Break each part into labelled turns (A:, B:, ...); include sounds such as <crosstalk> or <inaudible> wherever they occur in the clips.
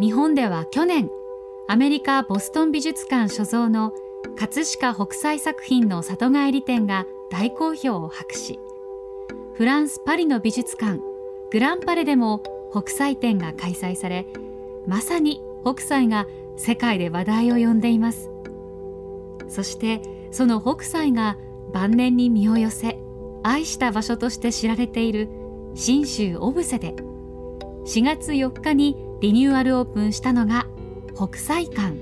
A: 日本では去年アメリカボストン美術館所蔵の葛飾北斎作品の里帰り展が大好評を博しフランス・パリの美術館グランパレでも北斎展が開催されまさに北斎が世界で話題を呼んでいます。そしてその北斎が晩年に身を寄せ愛した場所として知られている信州小布施で4月4日にリニューアルオープンしたのが北斎館。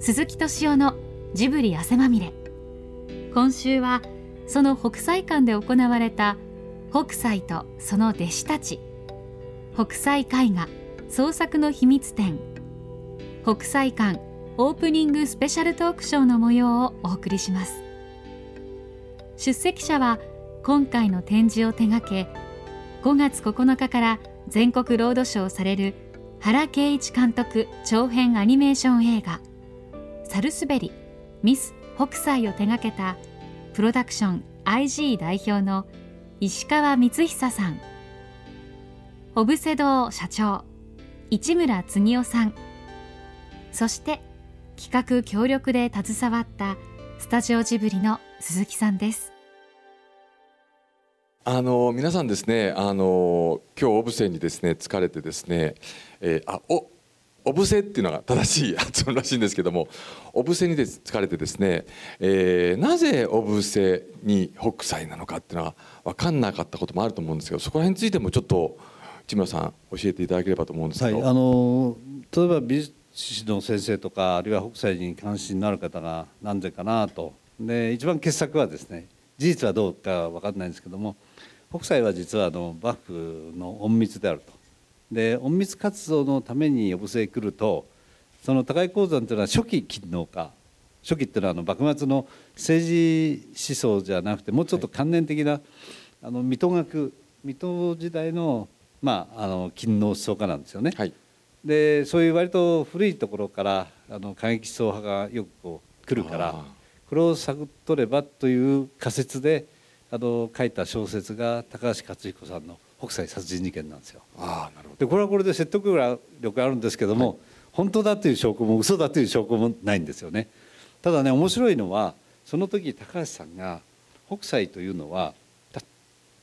A: 鈴木敏夫のジブリ汗まみれ。今週はその北斎館で行われた北斎とその弟子たち。北斎絵画創作の秘密展。北斎館オープニングスペシャルトークショーの模様をお送りします。出席者は今回の展示を手掛け5月9日から全国ロードショーされる原敬一監督長編アニメーション映画「サルスベリミス北斎」を手掛けたプロダクション IG 代表の石川光久さん。小布施堂社長市村次夫さん。そして企画協力で携わったスタジオジブリの鈴木さんです。
B: あの皆さんですねあの今日オブセにですね疲れてですね、えー、あおオブセっていうのが正しい発音らしいんですけどもオブセにで疲れてですね、えー、なぜオブセに北斎なのかっていうのは分かんなかったこともあると思うんですけどそこら辺についてもちょっと市村さん教えていただければと思うんですけど、はい、
C: あの例えば美術史の先生とかあるいは北斎に関心のある方が何でかなと。で一番傑作はですね事実はどうか分かんないんですけども北斎は実はあの幕府の隠密であると。で隠密活動のために呼ぶせ来るとその高井鉱山というのは初期勤王家初期っていうのはあの幕末の政治思想じゃなくてもうちょっと関連的な、はい、あの水戸学水戸時代の,、まあ、あの勤王思想家なんですよね。はい、でそういう割と古いところからあの過激思想派がよくこう来るからこれを探っとればという仮説であの書いた小説が高橋克彦さんの北斎殺人事件なんですよ。あなるほどでこれはこれで説得力あるんですけども、はい、本当だという証拠も嘘だという証拠もないんですよね。ただね面白いのはその時高橋さんが北斎というのは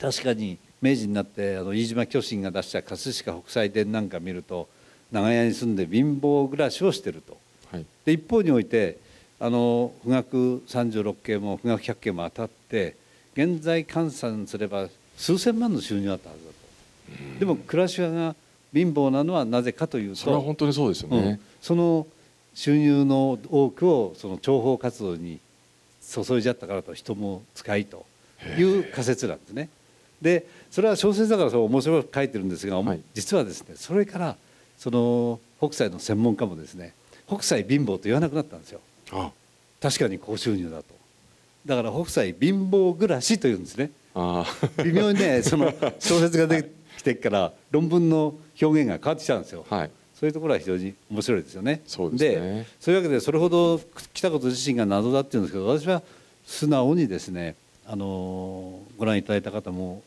C: 確かに明治になってあの飯島巨神が出した葛飾北斎伝なんか見ると長屋に住んで貧乏暮らしをしてると。はい、で一方においてあの富岳36景も富岳100景も当たって現在換算すれば数千万の収入あったはずだと。でも暮らしが貧乏なのはなぜかというと
B: それは本当にそうですよね、うん、
C: その収入の多くをその諜報活動に注いじゃったからと人も使いという仮説なんですね。でそれは小説だからそう面白く書いてるんですが、はい、実はですねそれからその北斎の専門家もですね北斎貧乏と言わなくなったんですよ。あ確かに高収入だと。だから北斎貧乏暮らしというんですね。微妙にね <laughs> その小説ができてから論文の表現が変わってきたんですよ、はい、そういうところは非常に面白いですよね。
B: そうで、ね、
C: そういうわけでそれほど北こと自身が謎だっていうんですけど私は素直にですねあのご覧いただいた方も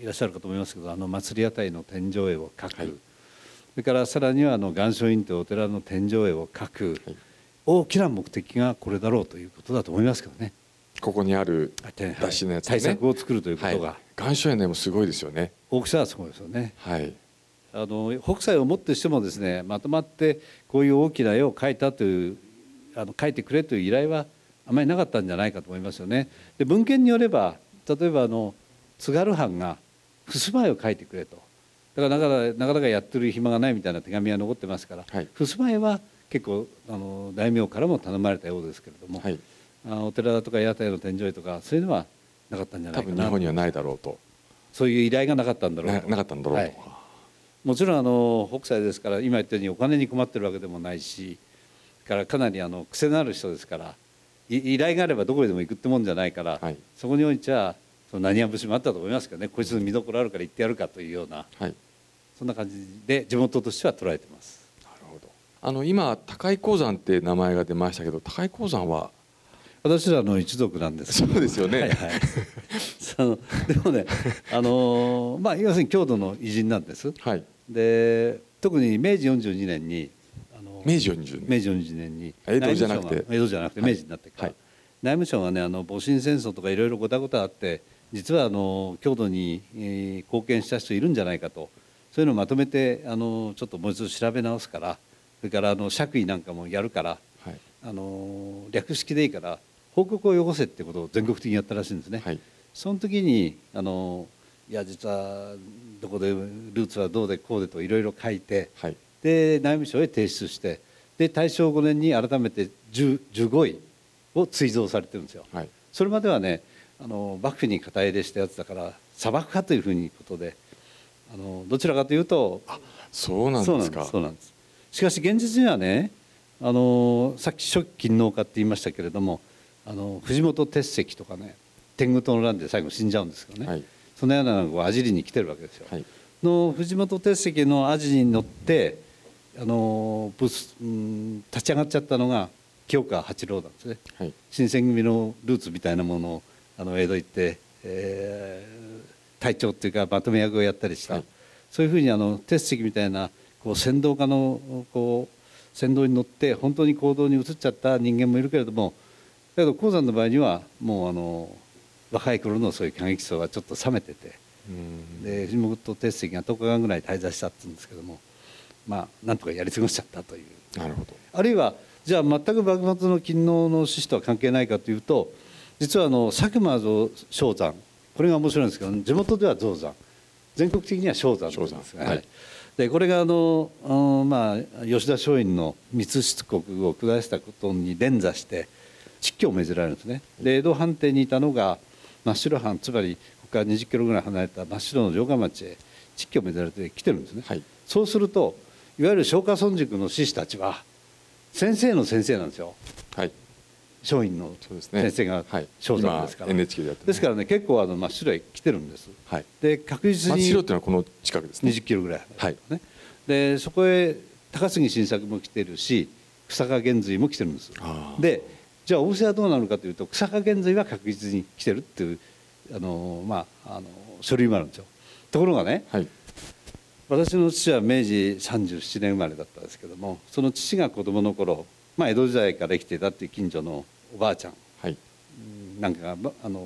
C: いらっしゃるかと思いますけどあの祭り屋台の天井絵を描く、はい、それからさらにはあの岩松院というお寺の天井絵を描く、はい、大きな目的がこれだろうということだと思いますけどね。
B: ここにある出しのやつ、ね、
C: 対策を作るということが、はい、
B: 岩礁園もすごいですよね。
C: 大きさはすごいですよね。はい。あの北斎をもってしてもですねまとまってこういう大きな絵を描いたというあの描いてくれという依頼はあまりなかったんじゃないかと思いますよね。で文献によれば例えばあの津軽藩が襖絵を描いてくれと。だからなかなかなかなかやってる暇がないみたいな手紙が残ってますから、はい、襖絵は結構あの大名からも頼まれたようですけれども、はいお寺とか屋台の天井絵とかそういうのはなかったんじゃないかな。
B: 多分日本にはないだろうと。
C: そういう依頼がなかったんだろう
B: と。なかったんだろうと、はい、
C: もちろんあの北斎ですから今言ったようにお金に困ってるわけでもないしからかなりあの癖のある人ですから依頼があればどこへでも行くってもんじゃないから、はい、そこにおいてはその何や節もあったと思いますけどねこいつの見どころあるから行ってやるかというような、はい、そんな感じで地元としては捉えてます。なるほど。
B: あの今高井鉱山って名前が出ましたけど高井鉱山は
C: 私らの一族なんです。
B: そうですよね、はいはい、
C: そのでもね <laughs> あのまあ要するに郷土の偉人なんです、はい、で特に明治42年にあの
B: 明治40
C: 明治42年に
B: 江戸じゃなくて。
C: 江戸じゃなくて明治になってから、
B: はい。
C: 内務省がねあの戊辰戦争とかいろいろごたごたあって実はあの郷土に、えー貢献した人いるんじゃないかと。そういうのをまとめてあのちょっともう一度調べ直すからそれからあの爵位なんかもやるから
B: はい。
C: あの略式でいいから報告をよこせってことを全国的にやったらしいんですね。
B: はい。
C: その時にあのいや実はどこでルーツはどうでこうでといろいろ書いて
B: はい。
C: で内務省へ提出してで大正5年に改めて10 15位を追贈されてるんですよ。
B: はい。
C: それまではねあの幕府に肩入れしたやつだから砂漠化というふうにことであのどちらかというと
B: そうなん
C: そうなん
B: ですか
C: そうなんです。しかし現実にはねあのさっき初期勤王家って言いましたけれどもあの藤本鉄石とかね天狗党の乱で最後死んじゃうんですけどね、
B: はい。
C: そのようなのがこう網走に来てるわけですよ。
B: はい。
C: の藤本鉄石のアジに乗ってあのブス、うん、立ち上がっちゃったのが清川八郎なんですね。
B: はい。
C: 新選組のルーツみたいなものをあの江戸行って、えー隊長っていうかまとめ役をやったりした、
B: はい。
C: そういうふうにあの鉄石みたいなこう先導家のこう先導に乗って本当に行動に移っちゃった人間もいるけれどもだけど鉱山の場合にはもうあの若い頃のそういう過激層がちょっと冷めてて。
B: うん。
C: で藤本鉄石が10日間ぐらい滞在したって言うんですけどもまあなんとかやり過ごしちゃったという。
B: なるほど。
C: あるいはじゃあ全く幕末の勤王の志士とは関係ないかというと実はあの佐久間象山これが面白いんですけど地元では象山全国的には象山なんです
B: 象山はい。
C: でこれがあの、うんまあ、吉田松陰の密出国を下したことに連座して蟄居を命じられるんですね。で江戸藩邸にいたのが真っ白藩つまりここから20キロぐらい離れた真っ白の城下町へ蟄居を命じられて来てるんですね、
B: はい。
C: そうするといわゆる松下村塾の志士たちは先生の先生なんですよ。
B: はい。
C: 松陰の先生が
B: はい。
C: 正山ですから、
B: 今 NHK で
C: すからね結構あの真っ白へ来てるんです。
B: はい。
C: で確実に
B: 真っ白っていうのはこの近くですね。
C: 20キロぐらい
B: はい。
C: ね、でそこへ高杉晋作も来てるし草加源瑞も来てるんです。でじゃあ大瀬はどうなのかというと草加源瑞は確実に来てるっていうあの、まあ、あの書類もあるんですよ。ところがね
B: はい。
C: 私の父は明治37年生まれだったんですけどもその父が子供の頃、まあ、江戸時代から生きていたっていう近所のおばあちゃん
B: はい。
C: うんなんかがまあの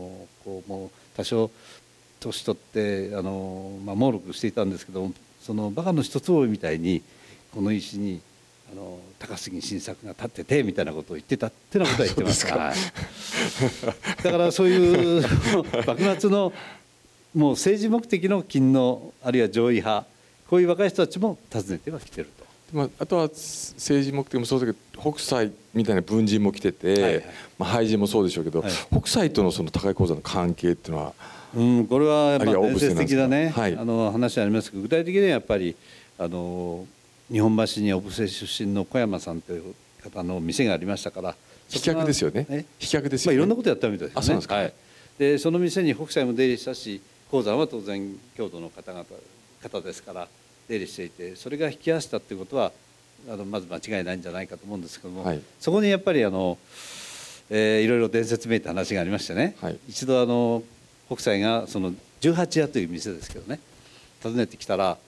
C: こうもう多少年取ってあの、まあ、猛録していたんですけどそのバカの一つ覚えみたいにこの石にあの高杉晋作が立っててみたいなことを言ってたってなことは言ってます。はい。だからそういう <laughs> 幕末のもう政治目的の勤王あるいは上位派こういう若い人たちも訪ねてはきてると。
B: まあ、あとは政治目的もそうだけど北斎みたいな文人も来てて、
C: はいはい。
B: まあ、俳人もそうでしょうけど、
C: はい。
B: 北斎とのその高井講座の関係っていうのは
C: うん、これはま
B: あるいは
C: あ伝説的なね、
B: はい。
C: あの話ありますけど具体的にはやっぱりあの日本橋に小布施出身の小山さんという方の店がありましたから
B: 飛脚ですよね。
C: え
B: 飛脚です
C: まあ、
B: よね、
C: いろんなことやったみたいですね。
B: あそうですか。
C: はい、でその店に北斎も出入りしたし鉱山は当然郷土の方々方ですから出入りしていてそれが引き合わせたっていうことはあのまず間違いないんじゃないかと思うんですけども、
B: はい。
C: そこにやっぱりあの、えーいろいろ伝説めいた話がありましてね、
B: はい。
C: 一度あの北斎がその十八屋という店ですけどね訪ねてきたら、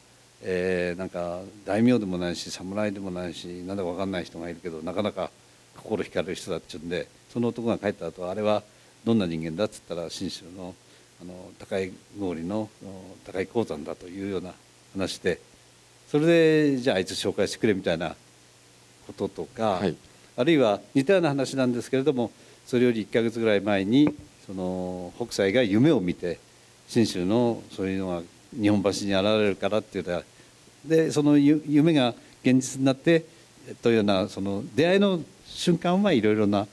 C: えーなんか大名でもないし侍でもないしなんだか分かんない人がいるけどなかなか心惹かれる人だっちゅうんでその男が帰った後あれはどんな人間だっつったら信州のあの高い郡のお高い鉱山だというような話でそれでじゃああいつ紹介してくれみたいなこととか、
B: はい。
C: あるいは似たような話なんですけれどもそれより1か月ぐらい前にその北斎が夢を見て信州のそういうのが日本橋に現れるからっていうのはでそのゆ夢が現実になってというようなその出会いの瞬間はいろいろな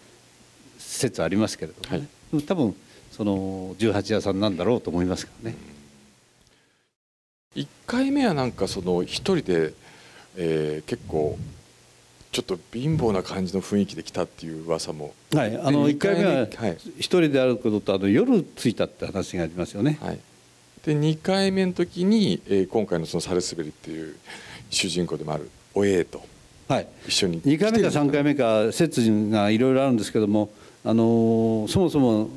C: 説ありますけれども、ね。でも多分その18屋さんなんだろうと思いますからね。
B: 1回目はなんかその一人で、えー結構ちょっと貧乏な感じの雰囲気で来たっていう噂も、
C: はい、あの
B: で
C: 1回目は一人であることとあの夜着いたって話がありますよね。
B: はい、で2回目の時に、えー今回のそのサルスベリっていう主人公でもあるおえと。
C: はい、
B: 一緒に。
C: 2回目か
B: 来てる
C: 3回目か説がいろいろあるんですけども、あのそもそも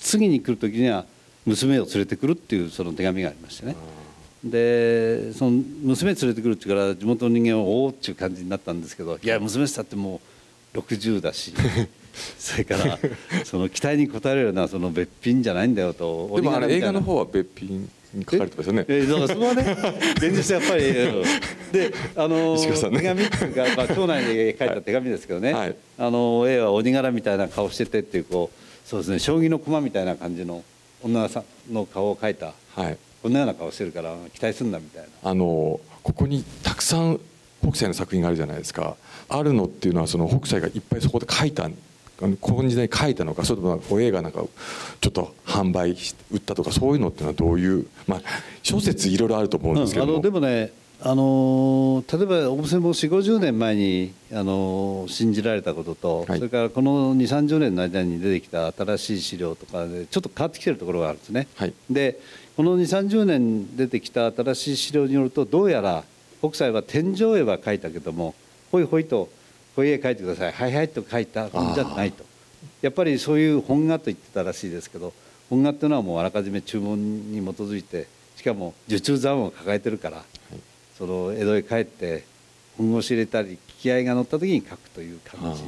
C: 次に来る時には娘を連れてくるっていうその手紙がありましてね。でその娘連れてくるっていうから地元の人間はおおっていう感じになったんですけどいや娘さんってもう60だし <laughs> <laughs> それから <laughs> その期待に応えるようなその別品じゃないんだよと
B: でもあの映画の方は別品に書かれてますよね。
C: えだからそこはね <laughs> 現実やっぱりうんであの
B: ね
C: 手紙っていうか、まあ、町内で書いた手紙ですけどね、
B: はい。
C: あの A は鬼柄みたいな顔しててっていうこうそうですね将棋の駒みたいな感じの女さんの顔を描いた。
B: はい。
C: こんなような顔してるから期待すんなみたいな。
B: あのここにたくさん北斎の作品があるじゃないですか。あるのっていうのはその北斎がいっぱいそこで書いたあのこの時代に書いたのかそれともお映画なんかちょっと販売し売ったとかそういうのっていうのはどういうまあ諸説いろいろあると思うんですけど。も、
C: うんあのでもねあの例えば小布施も4 5 0年前にあの信じられたことと、
B: はい。
C: それからこの2 3 0年の間に出てきた新しい資料とかでちょっと変わってきてるところがあるんですね。
B: はい。
C: でこの2 3 0年出てきた新しい資料によるとどうやら北斎は天井絵は描いたけどもほいほいとこういう絵描いてください。はいはいと描いたんじゃないと。やっぱりそういう本画と言ってたらしいですけど本画っていうのはもうあらかじめ注文に基づいてしかも受注残を抱えてるから、その江戸へ帰って本腰入れたり気合が乗った時に描くという感じ。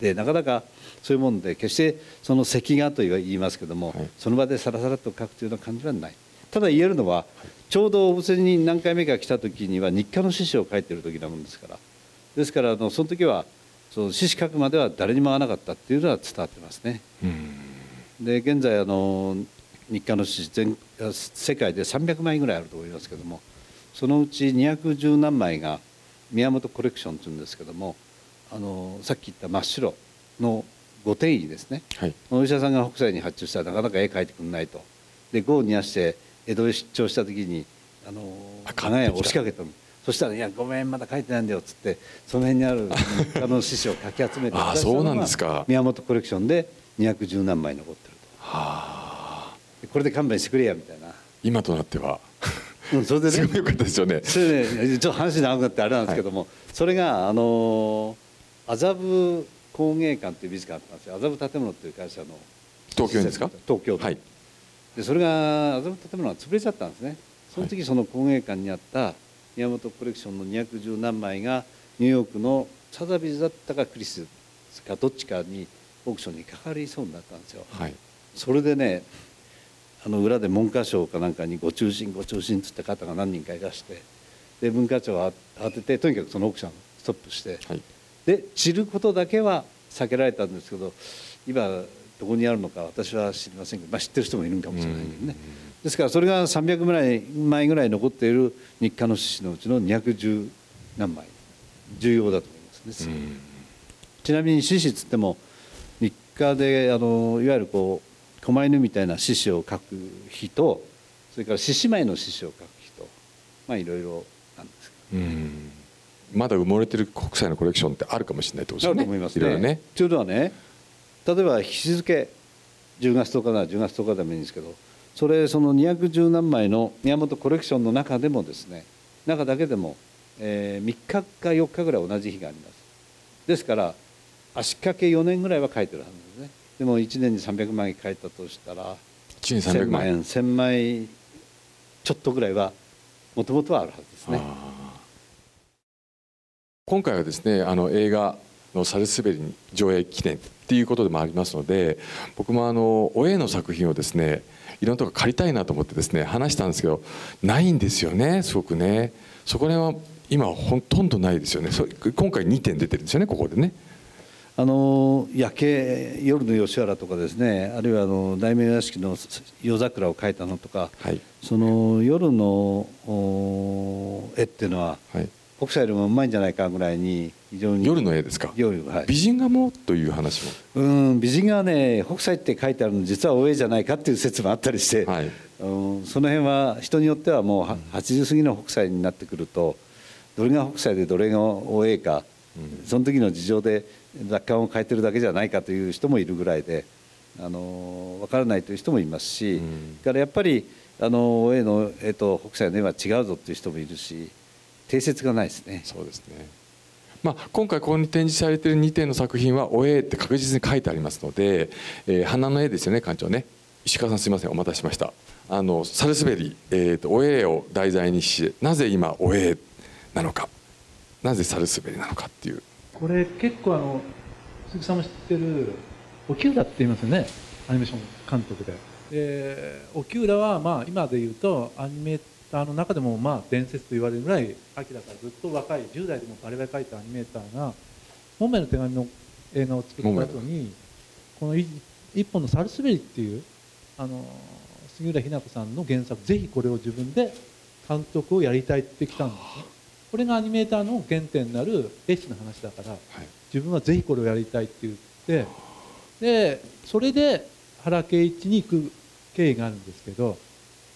C: でなかなかそういうもんで決してその石画と言いますけども、
B: はい。
C: その場でさらさらっと描くというような感じはない。ただ言えるのは、ちょうど小布施に何回目か来た時には日課の獅子を書いてる時なもんですからですからあのその時はその獅子書くまでは誰にも会わなかったっていうのは伝わってますね。で現在あの日課の獅子全世界で300枚ぐらいあると思いますけどもそのうち210何枚が宮本コレクションというんですけどもあのさっき言った真っ白の御殿医ですね。
B: はい。
C: お医者さんが北斎に発注したらなかなか絵描いてくれないと。で業を煮やして江戸へ出張した時にあの
B: あ
C: 加賀屋を押しかけたのそしたら「いやごめんまだ描いてないんだよ」っつってその辺にある日課の獅子をかき集めて
B: あそうなんですか。
C: 宮本コレクションで210何枚残ってる
B: はあ。
C: これで勘弁してくれやみたいな、
B: 今となっては。
C: うん、それでね。
B: すごい良かったですよね。
C: それでねちょっと話長くなってあれなんですけども、それがあの麻布工芸館っていう美術館あったんですよ。麻布建物っていう会社の
B: 東京にですか？
C: 東京都
B: はい。
C: でそれが麻布建物が潰れちゃったんですね。その時その工芸館にあった宮本コレクションの210何枚がニューヨークのサザビーズだったかクリスかどっちかにオークションにかかりそうになったんですよ。
B: はい。
C: それでねあの裏で文科省かなんかに「ご中心ご中心」っつって方が何人かいらしてで文化庁は慌ててとにかくそのオークションをストップして
B: はい。
C: で散ることだけは避けられたんですけど今どこにあるのか私は知りませんけど、まあ、知ってる人もいるんかもしれないけどねですからそれが300枚枚ぐらい残っている日課の獅子のうちの210何枚。重要だと思いますね。ちなみに獅子っつっても日課であのいわゆるこう狛犬みたいな獅子を描く日とそれから獅子舞の獅子を描く日とまあいろいろなんですけど。
B: うん。まだ埋もれてる国際のコレクションってあるかもしれないってことですね。
C: ると思いますね。
B: いろいろね。
C: というのはね例えば日付10月10日なら10月10日でもいいんですけどそれその210何枚の宮本コレクションの中でもですね中だけでも、え3日か4日ぐらい同じ日があります。ですから足掛け4年ぐらいは書いてるはずですね。でも1年に300枚書いたとしたら
B: 1年300
C: 1000
B: 万円。
C: 枚1000枚ちょっとぐらいはもともとはあるはずですね。
B: 今回はですねあの映画のサルスベリに上映記念っていうことでもありますので僕もあのお絵の作品をですねいろんなとこ借りたいなと思ってですね話したんですけどないんですよねすごくね。そこら辺は今ほとんどないですよね。そ今回2点出てるんですよねここでね。
C: あの夜景夜の吉原とかですねあるいはあの大名屋敷の夜桜を描いたのとか
B: はい。
C: その夜のお絵っていうのは
B: はい
C: 北斎よりもうまいんじゃないかぐらいに非常に
B: 夜の絵ですか？
C: 夜はい。
B: 美人画もという話も。
C: うん美人がね北斎って書いてあるの実はお絵じゃないかっていう説もあったりして、
B: はい。
C: うんその辺は人によってはもうは80過ぎの北斎になってくるとどれが北斎でどれがお絵か、その時の事情で雑感を変えてるだけじゃないかという人もいるぐらいであの分からないという人もいますし、
B: うん。
C: からやっぱりあのお絵の絵と北斎の絵は違うぞっていう人もいるし定説がないですね。
B: そうですね。まあ、今回ここに展示されている2点の作品は「お絵」って確実に書いてありますので、えー花の絵ですよね館長ね。石川さんすいませんお待たせしました。あのサルスベリ、えーと、おえを題材にしなぜ今おえなのか。なぜサルスベリなのかっていう。
D: これ結構あの鈴木さんも知ってる沖浦って言いますよね。アニメーション監督で。で沖浦はまあ今で言うとアニメーターの中でもまあ伝説と言われるぐらい秋だからずっと若い10代でもバリバリ描いたアニメーターが「モメの手紙」の映画を作った後にこの一本の「サルスベリ」っていうあの杉浦日奈子さんの原作ぜひこれを自分で監督をやりたいってきたんです。ねこれがアニメーターの原点になる絵師の話だから、はい、自分はぜひこれをやりたいって言ってでそれで原敬一に行く経緯があるんですけど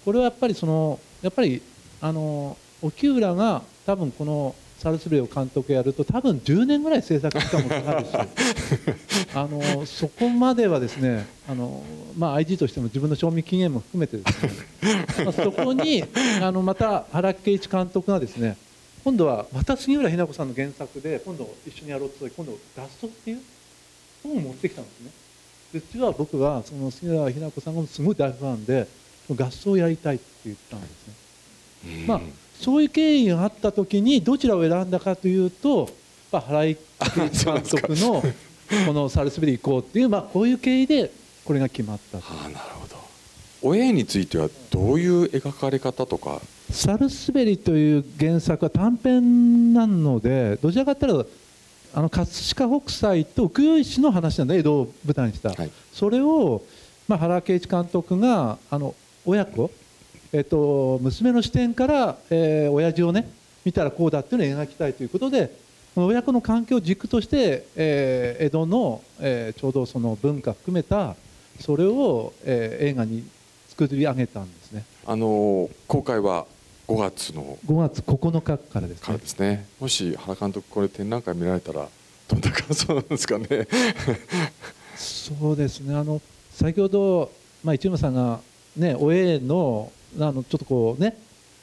D: これはやっぱりそのやっぱりあの沖浦が多分このサルスベリを監督やると多分10年ぐらい制作期間もかかるし <laughs> あのそこまではですねあの、まあ、IG としても自分の賞味期限も含めてですね、まあ、そこにあのまた原敬一監督がですね今度はまた杉浦日奈子さんの原作で今度一緒にやろうと今度ラストっていう本を持ってきたんですね。実は僕はその杉浦日奈子さんがすごい大ファンで合奏をやりたいって言ったんですね、まあそういう経緯があった時にどちらを選んだかというと、まあ、原井監督のこのサルスベリ行こうっていう、まあ、こういう経緯でこれが決まったと。
B: あなるほど。お絵についてはどういう描かれ方とか？
D: サルスベリという原作は短編なのでどちらかというとあの葛飾北斎と奥与石の話なんだ江戸を舞台にした、はい、それを、まあ、原敬一監督があの親子えっと、娘の視点から、えー、親父をね見たらこうだっていうのを描きたいということで親子の関係を軸として、えー、江戸の、えー、ちょうどその文化含めたそれを、えー、映画に作り上げたんですね。
B: あの公開は5月の
D: 5月9日からですね。
B: からですね。もし原監督これ展覧会見られたらどんな感想なんですかね。<laughs>
D: そうですね。あの先ほどまあ一山さんがねお絵のあのちょっとこうね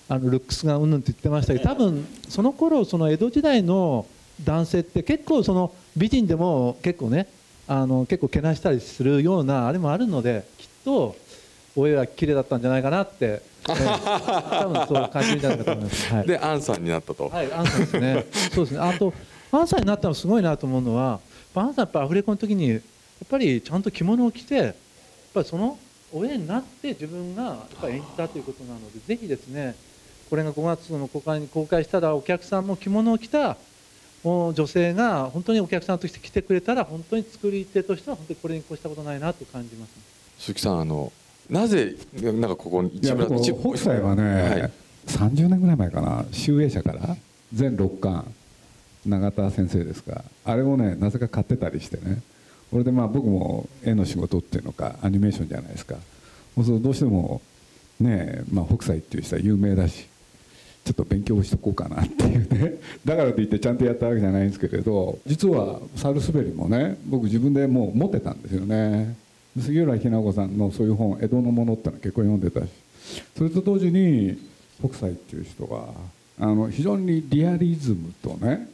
D: あのルックスがうんぬんって言ってましたけど多分その頃その江戸時代の男性って結構その美人でも結構ねあの結構けなしたりするようなあれもあるのできっと親は綺麗だったんじゃないかなって、ね、<laughs> 多分そう感じるんじゃないかと思います。はい、
B: でアンさんになったと。
D: はいアンさんですね。そうですね。あとアンさんになったのすごいなと思うのはアンさんやっぱアフレコの時にやっぱりちゃんと着物を着てやっぱりその親になって自分がやっぱ演じたということなのでぜひですねこれが5月の公開に公開したらお客さんも着物を着た女性が本当にお客さんとして来てくれたら本当に作り手としては本当にこれに越したことないなと感じます、
B: 鈴木さんあのなぜなんかここに
E: 一部北斎はね、はい、30年ぐらい前かな。集英社から全6巻永田先生ですか。あれをねなぜか買ってたりしてねこれでまあ僕も絵の仕事っていうのかアニメーションじゃないですか。そうするとどうしてもねまあ、北斎っていう人は有名だしちょっと勉強しとこうかなっていうね。<laughs> だからといってちゃんとやったわけじゃないんですけれど実はサルスベリもね僕自分でもう持ってたんですよね。杉浦日奈子さんのそういう本「江戸のもの」ってのは結構読んでたし。それと同時に北斎っていう人はあの非常にリアリズムとね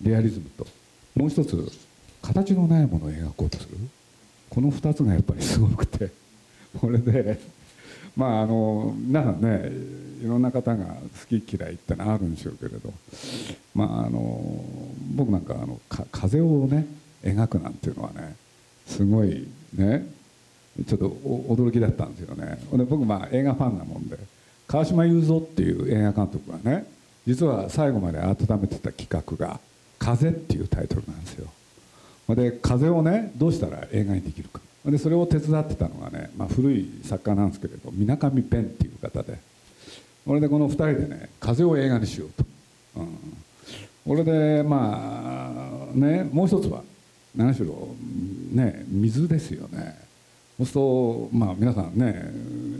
E: リアリズムともう一つ形のないものを描こうとする？この2つがやっぱりすごくて。これでまああの皆さんねいろんな方が好き嫌いってのはあるんでしょうけれど。まああの僕なんかあのか風をね描くなんていうのはねすごいねちょっと驚きだったんですよね。で僕まあ映画ファンなもんで川島雄三っていう映画監督がね実は最後まで温めてた企画が「風」っていうタイトルなんですよ。で風をねどうしたら映画にできるか。でそれを手伝ってたのがね、まあ、古い作家なんですけれど水上ペンっていう方で。これでこの2人でね風を映画にしようと、うん、これでまあねもう一つは何しろね水ですよね。そうするとまあ皆さんね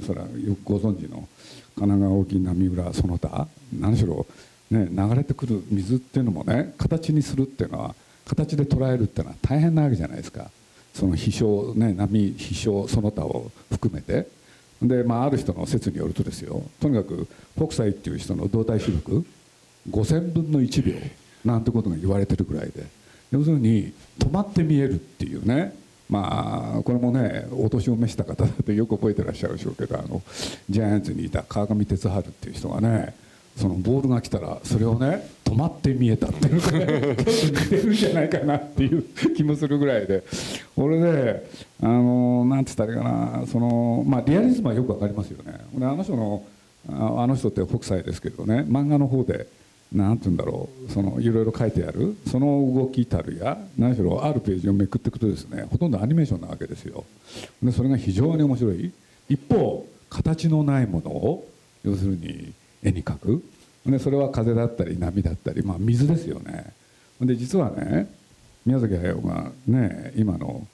E: それはよくご存知の神奈川沖波浦その他何しろね流れてくる水っていうのもね形にするっていうのは形で捉えるっていうのは大変なわけじゃないですか。その飛翔ね波飛翔その他を含めて。で、まあ、ある人の説によるとですよ。とにかく北斎っていう人の動体視力5000分の1秒なんてことが言われてるぐらいで。要するに止まって見えるっていうね。まあこれもねお年を召した方だとよく覚えてらっしゃるでしょうけどあのジャイアンツにいた川上哲治っていう人がねそのボールが来たらそれをね止まって見えたっていうのがちょっと似てるんじゃないかなっていう気もするぐらいで。俺ねあのなんて言ったらいいかな。そのまあリアリズムはよくわかりますよね。俺あの人のあの人って北斎ですけどね漫画の方でなんて言うんだろう。そのいろいろ書いてある。その動きたるや何しろあるページをめくっていくとですねほとんどアニメーションなわけですよ。でそれが非常に面白い。一方形のないものを要するに絵に描く。でそれは風だったり波だったり、まあ、水ですよね。で実はね宮崎駿がね今の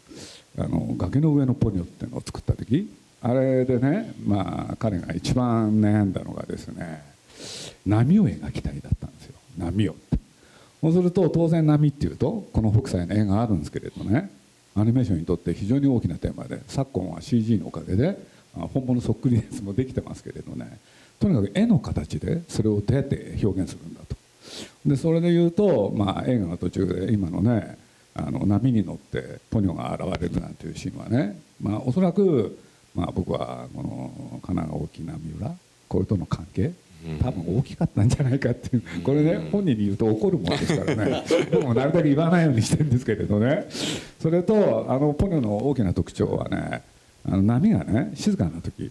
E: あの崖の上のポニョっていうのを作った時あれでねまあ彼が一番悩んだのがですね波を描きたいだったんですよ。波を。ってそうすると当然波っていうとこの北斎の絵があるんですけれどねアニメーションにとって非常に大きなテーマで昨今は CG のおかげで本物そっくりなやつもできてますけれどねとにかく絵の形でそれをどうやって表現するんだと。でそれで言うと、まあ、映画の途中で今のねあの波に乗ってポニョが現れるなんていうシーンはね、まあ、おそらく、まあ、僕はこの神奈川大きな三浦これとの関係多分大きかったんじゃないかっていうこれね本人に言うと怒るものですからね。<laughs> 僕もなるだけ言わないようにしてるんですけれどね。それとあのポニョの大きな特徴はねあの波がね静かな時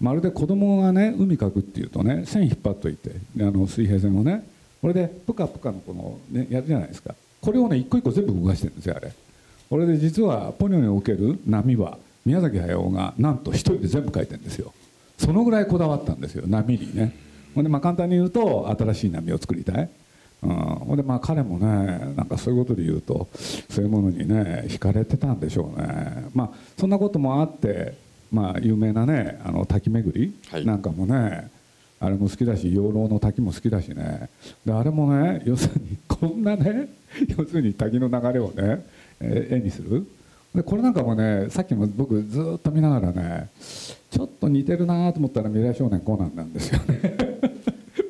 E: まるで子供がね海かくっていうとね線引っ張っといてあの水平線をねこれでプカプカのこの、ね、やるじゃないですか。これをね一個一個全部動かしてるんですよあれ。これで実はポニョにおける波は宮崎駿がなんと一人で全部書いてるんですよ。そのぐらいこだわったんですよ波にね。ほんでまあ簡単に言うと新しい波を作りたい。うん、ほんでまあ彼もねなんかそういうことで言うとそういうものにね惹かれてたんでしょうね。まあそんなこともあってまあ有名なねあの滝巡りなんかもね、はい、あれも好きだし養老の滝も好きだしね。であれもね要するに <laughs> こんなね要するに滝の流れをね、えー、絵にする。でこれなんかもねさっきも僕ずっと見ながらねちょっと似てるなと思ったら未来少年コナンなんですよね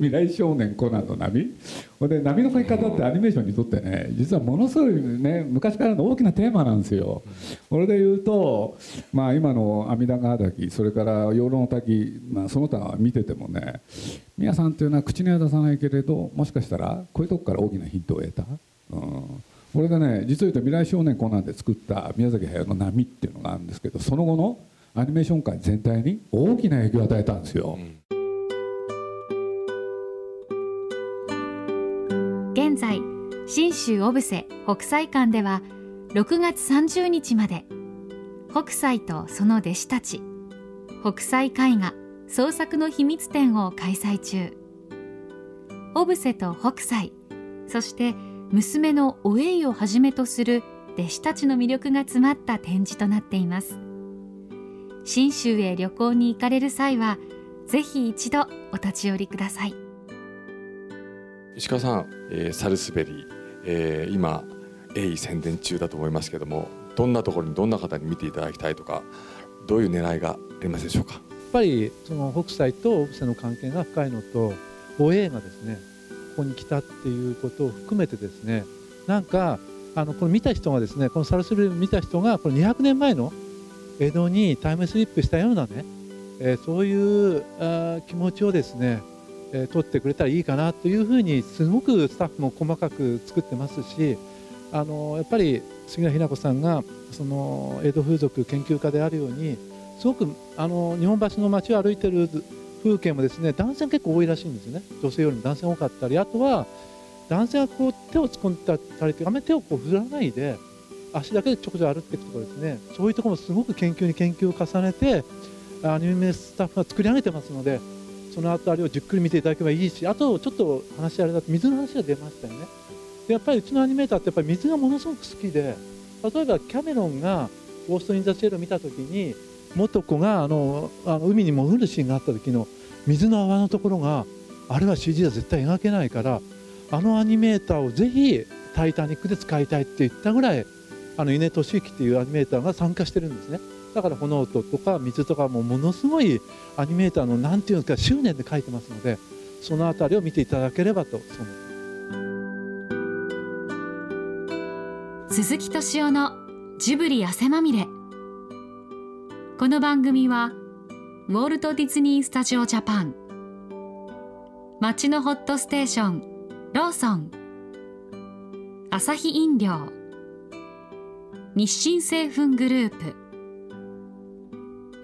E: 未来少年コナンの波。で波の書き方ってアニメーションにとってね実はものすごいね昔からの大きなテーマなんですよ。これで言うとまあ今の阿弥陀川滝それから養老の滝、まあ、その他見ててもね皆さんっていうのは口には出さないけれどもしかしたらこういうとこから大きなヒントを得た、うん、これでね実を言うと未来少年コナンで作った宮崎駿の波っていうのがあるんですけどその後のアニメーション界全体に大きな影響を与えたんですよ、うん。
A: 信州小布施北斎館では6月30日まで北斎とその弟子たち北斎絵画創作の秘密展を開催中。小布施と北斎そして娘のお栄をはじめとする弟子たちの魅力が詰まった展示となっています。信州へ旅行に行かれる際はぜひ一度お立ち寄りください。
B: 石川さん、えー、サルスベリー、えー、今鋭意宣伝中だと思いますけどもどんなところにどんな方に見ていただきたいとかどういう狙いがありますでしょうか？やっ
D: ぱりその北斎とオブセの関係が深いのとお栄がですねここに来たっていうことを含めてですねなんかあのこの見た人がですねこのサルスベリーを見た人がこの200年前の江戸にタイムスリップしたようなね、えー、そういうあ気持ちをですねえ取ってくれたらいいかなというふうにすごくスタッフも細かく作ってますしあのやっぱり杉浦日奈子さんがその江戸風俗研究家であるようにすごくあの日本橋の街を歩いてる風景もですね男性結構多いらしいんですよね。女性よりも男性多かったりあとは男性がこう手を突っ込んだたりあまり手をこう振らないで足だけでちょこちょこ歩っていくとかですね。そういうところもすごく研究に研究を重ねてアニメスタッフが作り上げてますのでその辺りをじっくり見ていただけばいいしあとちょっと話あれだと水の話が出ましたよねでやっぱりうちのアニメーターってやっぱり水がものすごく好きで例えばキャメロンが「ゴースト・イン・ザ・シェル」を見た時に元子があのあの海に潜るシーンがあった時の水の泡のところがあれは CG では絶対描けないからあのアニメーターをぜひ「タイタニック」で使いたいって言ったぐらいあの稲俊之っていうアニメーターが参加してるんですね。だから炎音とか水とかもものすごいアニメーターの何ていうんですか執念で書いてますのでその辺りを見ていただければと
A: 鈴木敏夫のジブリ汗まみれ。この番組はウォルト・ディズニー・スタジオ・ジャパン。街のホットステーションローソン。アサヒ飲料。日清製粉グループ。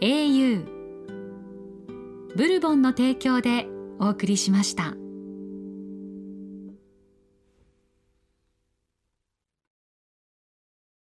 A: Au ブルボンの提供でお送りしました。